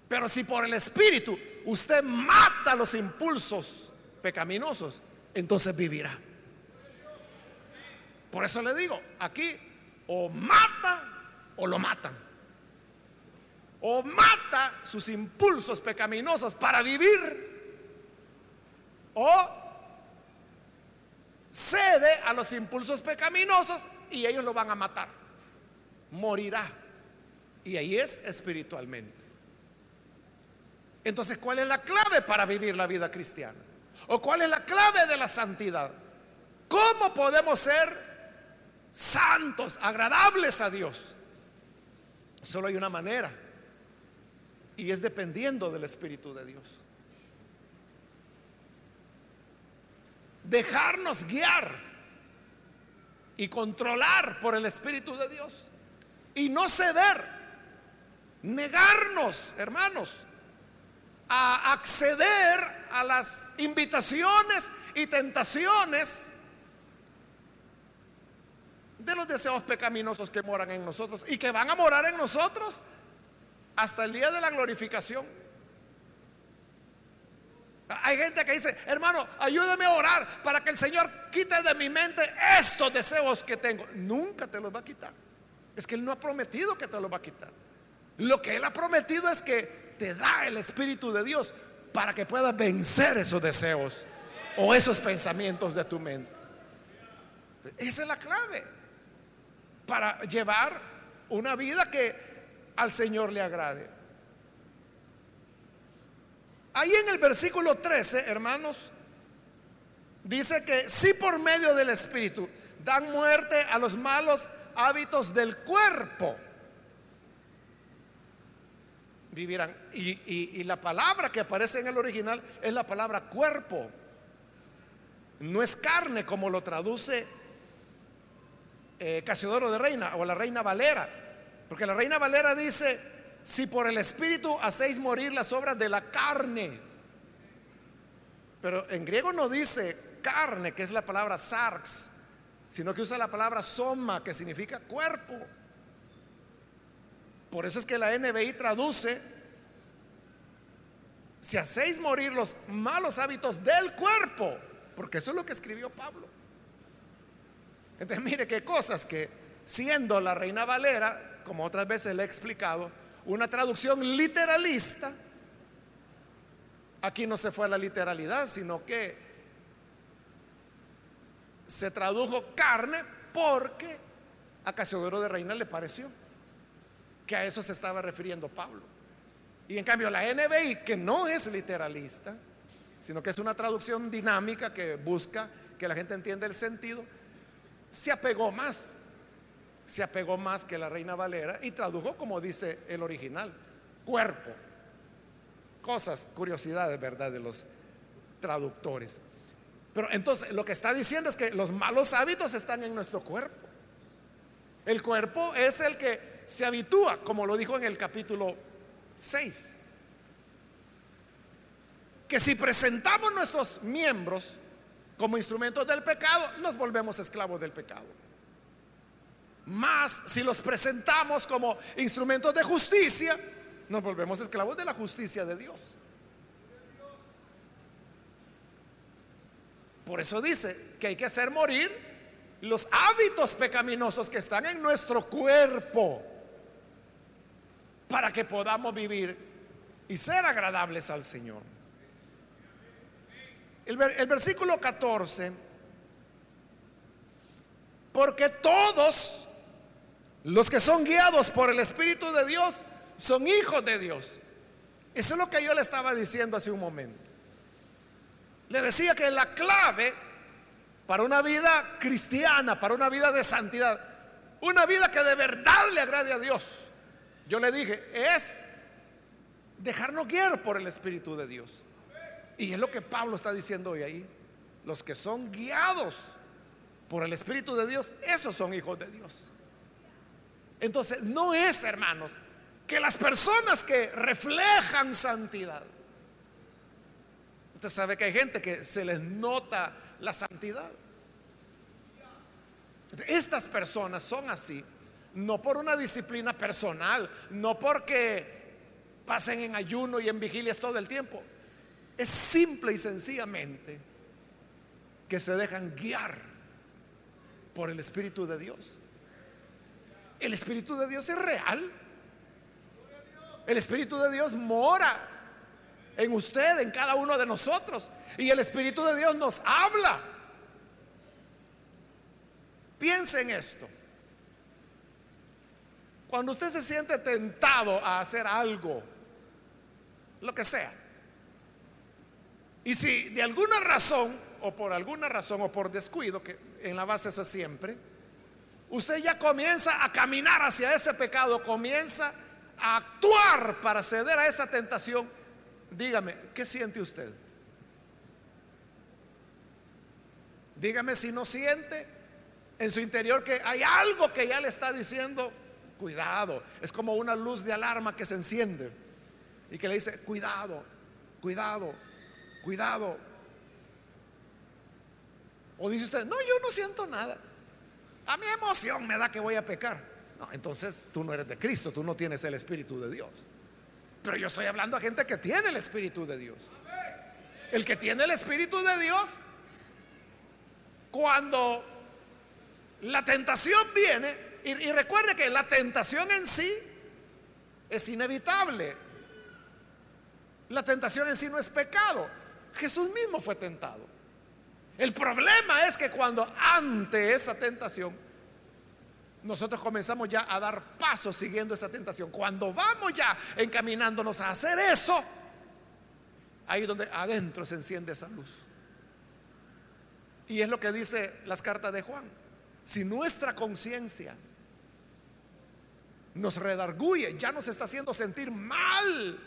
Pero si por el Espíritu usted mata los impulsos pecaminosos, entonces vivirá. Por eso le digo, aquí o mata o lo matan. O mata sus impulsos pecaminosos para vivir. O cede a los impulsos pecaminosos y ellos lo van a matar. Morirá. Y ahí es espiritualmente. Entonces, ¿cuál es la clave para vivir la vida cristiana? ¿O cuál es la clave de la santidad? ¿Cómo podemos ser santos, agradables a Dios? Solo hay una manera. Y es dependiendo del Espíritu de Dios. Dejarnos guiar y controlar por el Espíritu de Dios. Y no ceder. Negarnos, hermanos, a acceder a las invitaciones y tentaciones de los deseos pecaminosos que moran en nosotros y que van a morar en nosotros hasta el día de la glorificación. Hay gente que dice, hermano, ayúdame a orar para que el Señor quite de mi mente estos deseos que tengo. Nunca te los va a quitar. Es que Él no ha prometido que te los va a quitar. Lo que Él ha prometido es que te da el Espíritu de Dios para que puedas vencer esos deseos o esos pensamientos de tu mente. Esa es la clave para llevar una vida que al Señor le agrade. Ahí en el versículo 13, hermanos, dice que si por medio del Espíritu dan muerte a los malos hábitos del cuerpo, vivirán. Y, la palabra que aparece en el original es la palabra cuerpo. No es carne como lo traduce eh, Casiodoro de Reina o la Reina Valera. Porque la Reina Valera dice, si por el Espíritu hacéis morir las obras de la carne. Pero en griego no dice carne, que es la palabra sarx, sino que usa la palabra soma, que significa cuerpo. Por eso es que la NBI traduce, si hacéis morir los malos hábitos del cuerpo, porque eso es lo que escribió Pablo. Entonces, mire qué cosas que siendo la Reina Valera, como otras veces le he explicado, una traducción literalista, aquí no se fue a la literalidad, sino que se tradujo carne porque a Casiodoro de Reina le pareció que a eso se estaba refiriendo Pablo. Y en cambio la NBI, que no es literalista, sino que es una traducción dinámica que busca que la gente entienda el sentido, se apegó más, se apegó más que la Reina Valera y tradujo como dice el original, cuerpo. Cosas, curiosidades, ¿verdad? De los traductores. Pero entonces lo que está diciendo es que los malos hábitos están en nuestro cuerpo. El cuerpo es el que se habitúa, como lo dijo en el capítulo 6. Que si presentamos nuestros miembros como instrumentos del pecado, nos volvemos esclavos del pecado. Más si los presentamos como instrumentos de justicia, nos volvemos esclavos de la justicia de Dios. Por eso dice que hay que hacer morir los hábitos pecaminosos que están en nuestro cuerpo para que podamos vivir y ser agradables al Señor. El, versículo 14, porque todos los que son guiados por el Espíritu de Dios son hijos de Dios. Eso es lo que yo le estaba diciendo hace un momento. Le decía que la clave para una vida cristiana, para una vida de santidad, una vida que de verdad le agrade a Dios, yo le dije, es dejarnos guiar por el Espíritu de Dios. Y es lo que Pablo está diciendo hoy ahí. Los que son guiados por el Espíritu de Dios, esos son hijos de Dios. Entonces, no es, hermanos, que las personas que reflejan santidad, usted sabe que hay gente que se les nota la santidad. Estas personas son así, no por una disciplina personal, no porque pasen en ayuno y en vigilias todo el tiempo. Es simple y sencillamente que se dejan guiar por el Espíritu de Dios. El Espíritu de Dios es real. El Espíritu de Dios mora en usted, en cada uno de nosotros. Y el Espíritu de Dios nos habla. Piense en esto. Cuando usted se siente tentado a hacer algo, lo que sea, y si de alguna razón, o por alguna razón, o por descuido, que en la base eso es siempre, usted ya comienza a caminar hacia ese pecado, comienza a actuar para ceder a esa tentación, dígame, ¿qué siente usted? Dígame si no siente en su interior que hay algo que ya le está diciendo, cuidado, es como una luz de alarma que se enciende y que le dice, cuidado, cuidado, cuidado. O dice usted, no, yo no siento nada. A mi emoción me da que voy a pecar. No, entonces tú no eres de Cristo, tú no tienes el Espíritu de Dios. Pero yo estoy hablando a gente que tiene el Espíritu de Dios. El que tiene el Espíritu de Dios, cuando la tentación viene, y, recuerde que la tentación en sí es inevitable. La tentación en sí no es pecado. Jesús mismo fue tentado. El problema es que cuando ante esa tentación, nosotros comenzamos ya a dar pasos siguiendo esa tentación. Cuando vamos ya encaminándonos a hacer eso, ahí donde adentro se enciende esa luz. Y es lo que dice las cartas de Juan. Si nuestra conciencia nos redarguye, ya nos está haciendo sentir mal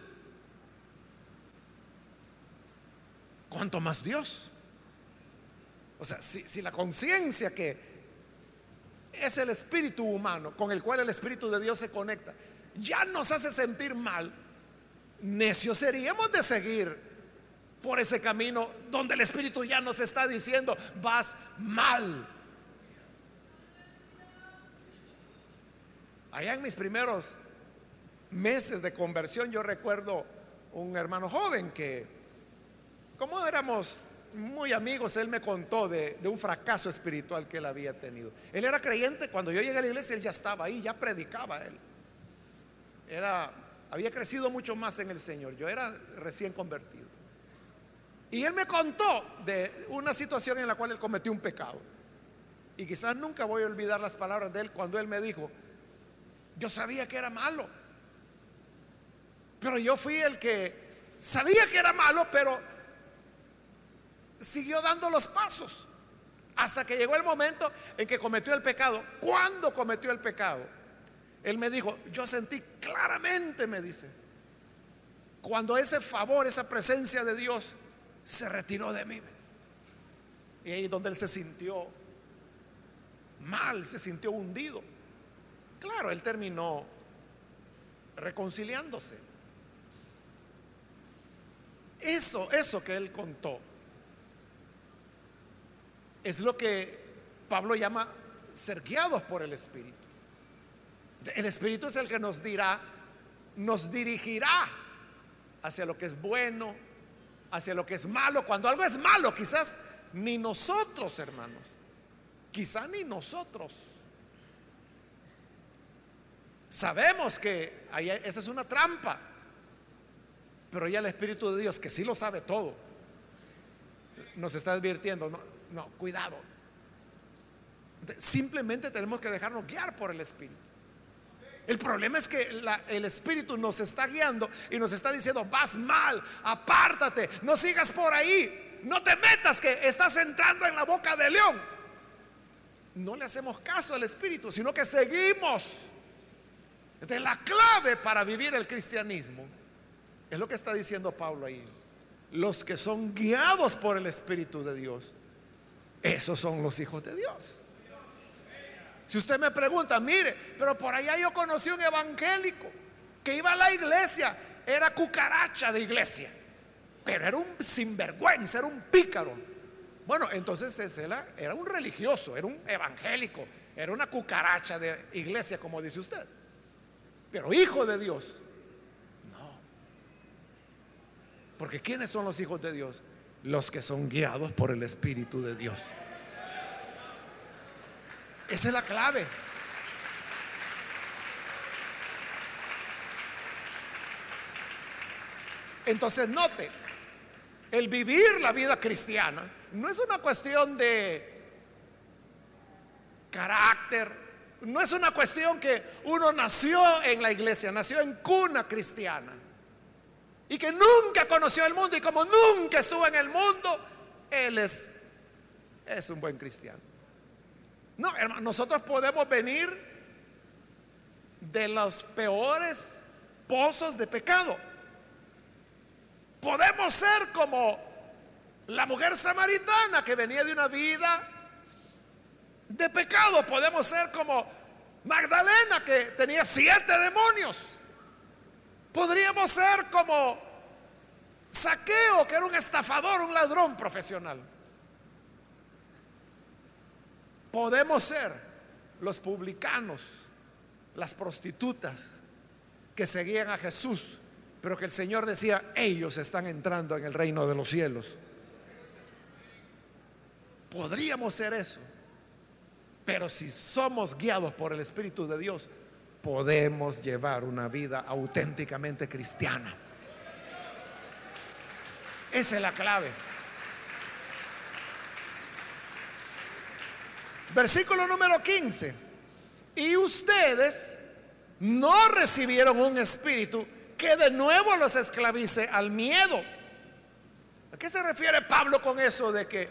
¿cuánto más Dios? O sea, si, la conciencia que es el espíritu humano con el cual el espíritu de Dios se conecta, ya nos hace sentir mal, necios seríamos de seguir por ese camino donde el espíritu ya nos está diciendo, vas mal. Allá en mis primeros meses de conversión yo recuerdo un hermano joven que como éramos muy amigos, él me contó de, un fracaso espiritual que él había tenido. Él era creyente, cuando yo llegué a la iglesia, él ya estaba ahí, ya predicaba él. Era, había crecido mucho más en el Señor. Yo era recién convertido. Y él me contó de una situación en la cual él cometió un pecado. Y quizás nunca voy a olvidar las palabras de él cuando él me dijo, yo sabía que era malo. Pero yo fui el que sabía que era malo, pero siguió dando los pasos hasta que llegó el momento en que cometió el pecado. ¿Cuándo cometió el pecado? Él me dijo, yo sentí claramente, me dice, cuando ese favor, esa presencia de Dios se retiró de mí. Y ahí donde él se sintió mal, se sintió hundido. Claro, él terminó reconciliándose. Eso, eso que él contó es lo que Pablo llama ser guiados por el Espíritu. El Espíritu es el que nos dirá, nos dirigirá hacia lo que es bueno, hacia lo que es malo. Cuando algo es malo, quizás ni nosotros, hermanos, quizás ni nosotros. Sabemos que esa es una trampa, pero ya el Espíritu de Dios, que sí lo sabe todo, nos está advirtiendo, ¿no? No, cuidado. Simplemente tenemos que dejarnos guiar por el Espíritu. El problema es que el Espíritu nos está guiando y nos está diciendo, vas mal, apártate, no sigas por ahí. no te metas que estás entrando en la boca del león. No le hacemos caso al Espíritu, sino que seguimos. la clave para vivir el cristianismo es lo que está diciendo Pablo ahí. Los que son guiados por el Espíritu de Dios, esos son los hijos de Dios. Si usted me pregunta, mire, pero por allá yo conocí un evangélico que iba a la iglesia, era cucaracha de iglesia, pero era un sinvergüenza, era un pícaro. Bueno, entonces ese era, era un religioso, era un evangélico, era una cucaracha de iglesia, como dice usted. Pero hijo de Dios, no. Porque ¿quiénes son los hijos de Dios? Los que son guiados por el Espíritu de Dios. Esa es la clave. Entonces note, el vivir la vida cristiana no es una cuestión de carácter, no es una cuestión que uno nació en la iglesia, nació en cuna cristiana y que nunca conoció el mundo y como nunca estuvo en el mundo, él es, es un buen cristiano. No, hermano, nosotros podemos venir de los peores pozos de pecado. Podemos ser como la mujer samaritana que venía de una vida de pecado. Podemos ser como Magdalena que tenía siete demonios. Podríamos ser como Saqueo que era un estafador, un ladrón profesional. Podemos ser los publicanos, las prostitutas que seguían a Jesús, pero que el Señor decía, ellos están entrando en el reino de los cielos. Podríamos ser eso, pero si somos guiados por el Espíritu de Dios, podemos llevar una vida auténticamente cristiana. Esa es la clave. Versículo número 15. Y ustedes no recibieron un espíritu que de nuevo los esclavice al miedo. ¿A qué se refiere Pablo con eso de que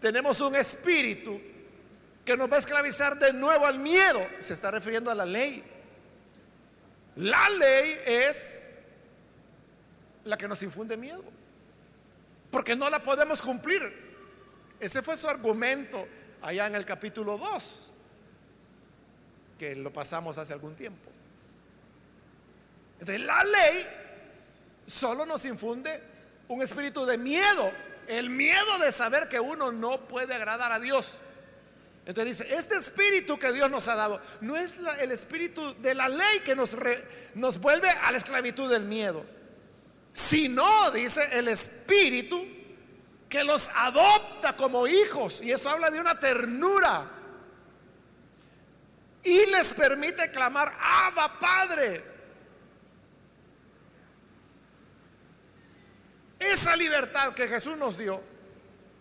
tenemos un espíritu que nos va a esclavizar de nuevo al miedo? Se está refiriendo a la ley. La ley es la que nos infunde miedo, porque no la podemos cumplir. Ese fue su argumento allá en el capítulo 2, que lo pasamos hace algún tiempo. Entonces la ley solo nos infunde un espíritu de miedo, el miedo de saber que uno no puede agradar a Dios. Entonces dice, este espíritu que Dios nos ha dado no es el espíritu de la ley que nos, nos vuelve a la esclavitud del miedo, sino, dice, el espíritu que los adopta como hijos, y eso habla de una ternura, y les permite clamar, Abba Padre. Esa libertad que Jesús nos dio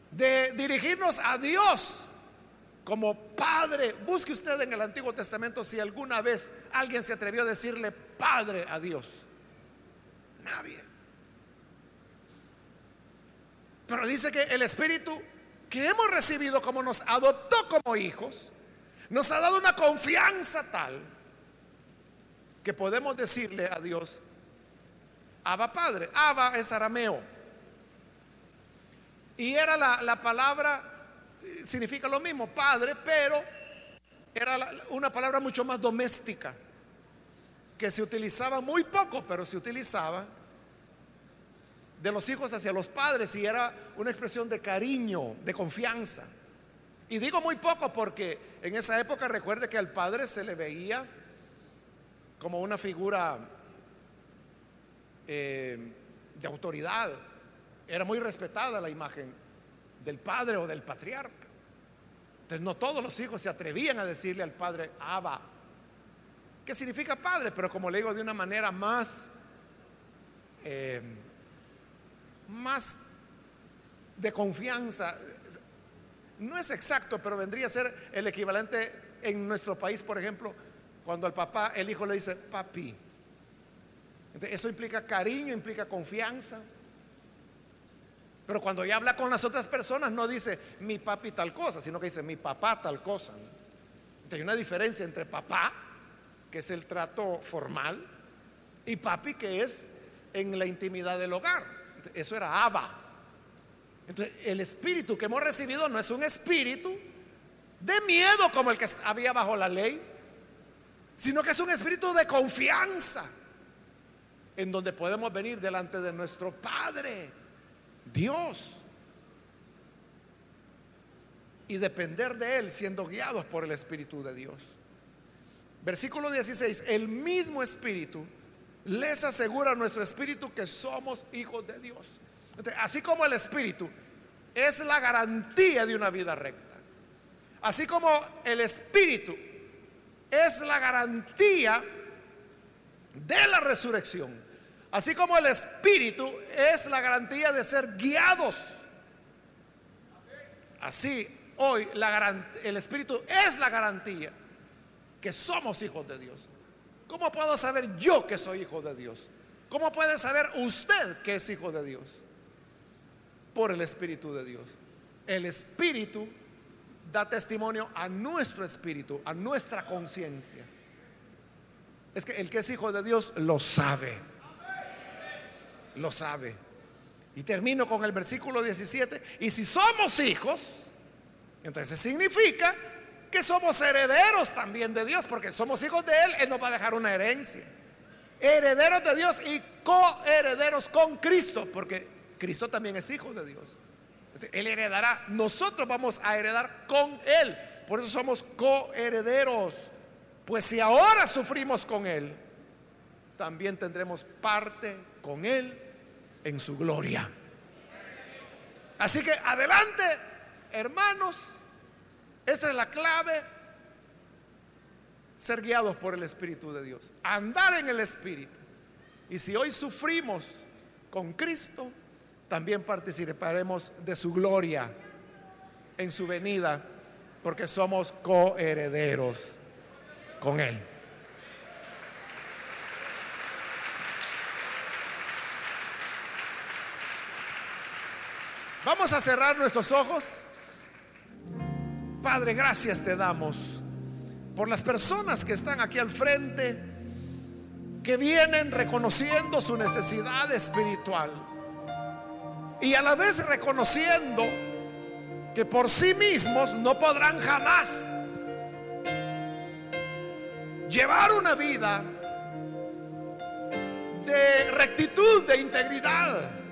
de dirigirnos a Dios como Padre, busque usted en el Antiguo Testamento si alguna vez alguien se atrevió a decirle Padre a Dios. Nadie. Pero dice que el Espíritu que hemos recibido como nos adoptó como hijos, nos ha dado una confianza tal que podemos decirle a Dios, Abba Padre, Abba es arameo. Y era la, palabra, significa lo mismo, Padre, pero era una palabra mucho más doméstica, que se utilizaba muy poco, pero se utilizaba de los hijos hacia los padres y era una expresión de cariño, de confianza. Y digo muy poco porque en esa época recuerde que al padre se le veía como una figura eh, de autoridad. Era muy respetada la imagen del padre o del patriarca. Entonces no todos los hijos se atrevían a decirle al padre, Abba, ¿qué significa padre? Pero como le digo de una manera más... Eh, más de confianza. No es exacto, pero vendría a ser el equivalente en nuestro país, por ejemplo, cuando al papá el hijo le dice papi. eso implica cariño, implica confianza. Pero cuando ella habla con las otras personas no dice mi papi tal cosa, sino que dice mi papá tal cosa. Hay una diferencia entre papá, que es el trato formal, y papi, que es en la intimidad del hogar. Eso era Abba. Entonces, el espíritu que hemos recibido no es un espíritu de miedo como el que había bajo la ley, sino que es un espíritu de confianza, en donde podemos venir delante de nuestro Padre, Dios, y depender de Él siendo guiados por el Espíritu de Dios. Versículo 16, el mismo Espíritu les asegura a nuestro Espíritu que somos hijos de Dios. Así como el Espíritu es la garantía de una vida recta. Así como el Espíritu es la garantía de la resurrección. Así como el Espíritu es la garantía de ser guiados. Así hoy el Espíritu es la garantía que somos hijos de Dios. ¿Cómo puedo saber yo que soy hijo de Dios? ¿Cómo puede saber usted que es hijo de Dios? por el Espíritu de Dios. El Espíritu da testimonio a nuestro espíritu, a nuestra conciencia. Es que el que es hijo de Dios lo sabe. Lo sabe. Y termino con el versículo 17. Y si somos hijos, entonces significa que somos herederos también de Dios, porque somos hijos de Él, Él nos va a dejar una herencia. Herederos de Dios y coherederos con Cristo, porque Cristo también es hijo de Dios. Él heredará, nosotros vamos a heredar con Él. Por eso somos coherederos. Pues si ahora sufrimos con Él, también tendremos parte con Él en su gloria. Así que adelante, hermanos. Esta es la clave. Ser guiados por el Espíritu de Dios. Andar en el Espíritu. Y si hoy sufrimos con Cristo, también participaremos de su gloria en su venida, porque somos coherederos con Él. Vamos a cerrar nuestros ojos. Padre, gracias te damos por las personas que están aquí al frente, que vienen reconociendo su necesidad espiritual y a la vez reconociendo que por sí mismos no podrán jamás llevar una vida de rectitud, de integridad,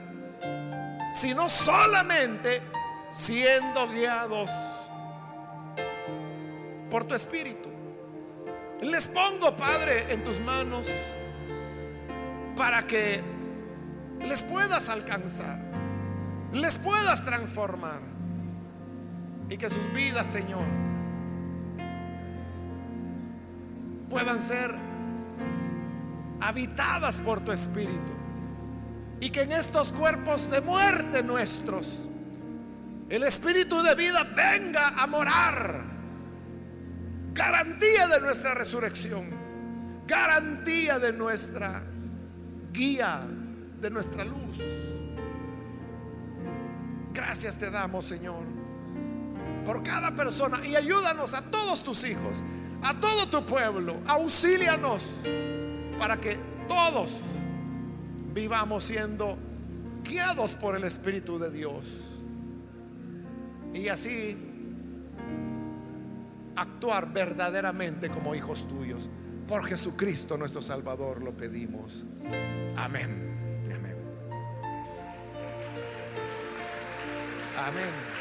sino solamente siendo guiados por tu espíritu. Les pongo, Padre, en tus manos para que les puedas alcanzar les puedas transformar y que sus vidas, Señor, puedan ser habitadas por tu Espíritu y que en estos cuerpos de muerte nuestros el Espíritu de vida venga a morar. Garantía de nuestra resurrección, garantía de nuestra guía, de nuestra luz. Gracias te damos, Señor, por cada persona y ayúdanos a todos tus hijos, a todo tu pueblo. Auxílianos para que todos vivamos siendo guiados por el Espíritu de Dios. Y así actuar verdaderamente como hijos tuyos. Por Jesucristo nuestro Salvador lo pedimos. Amén. Amén.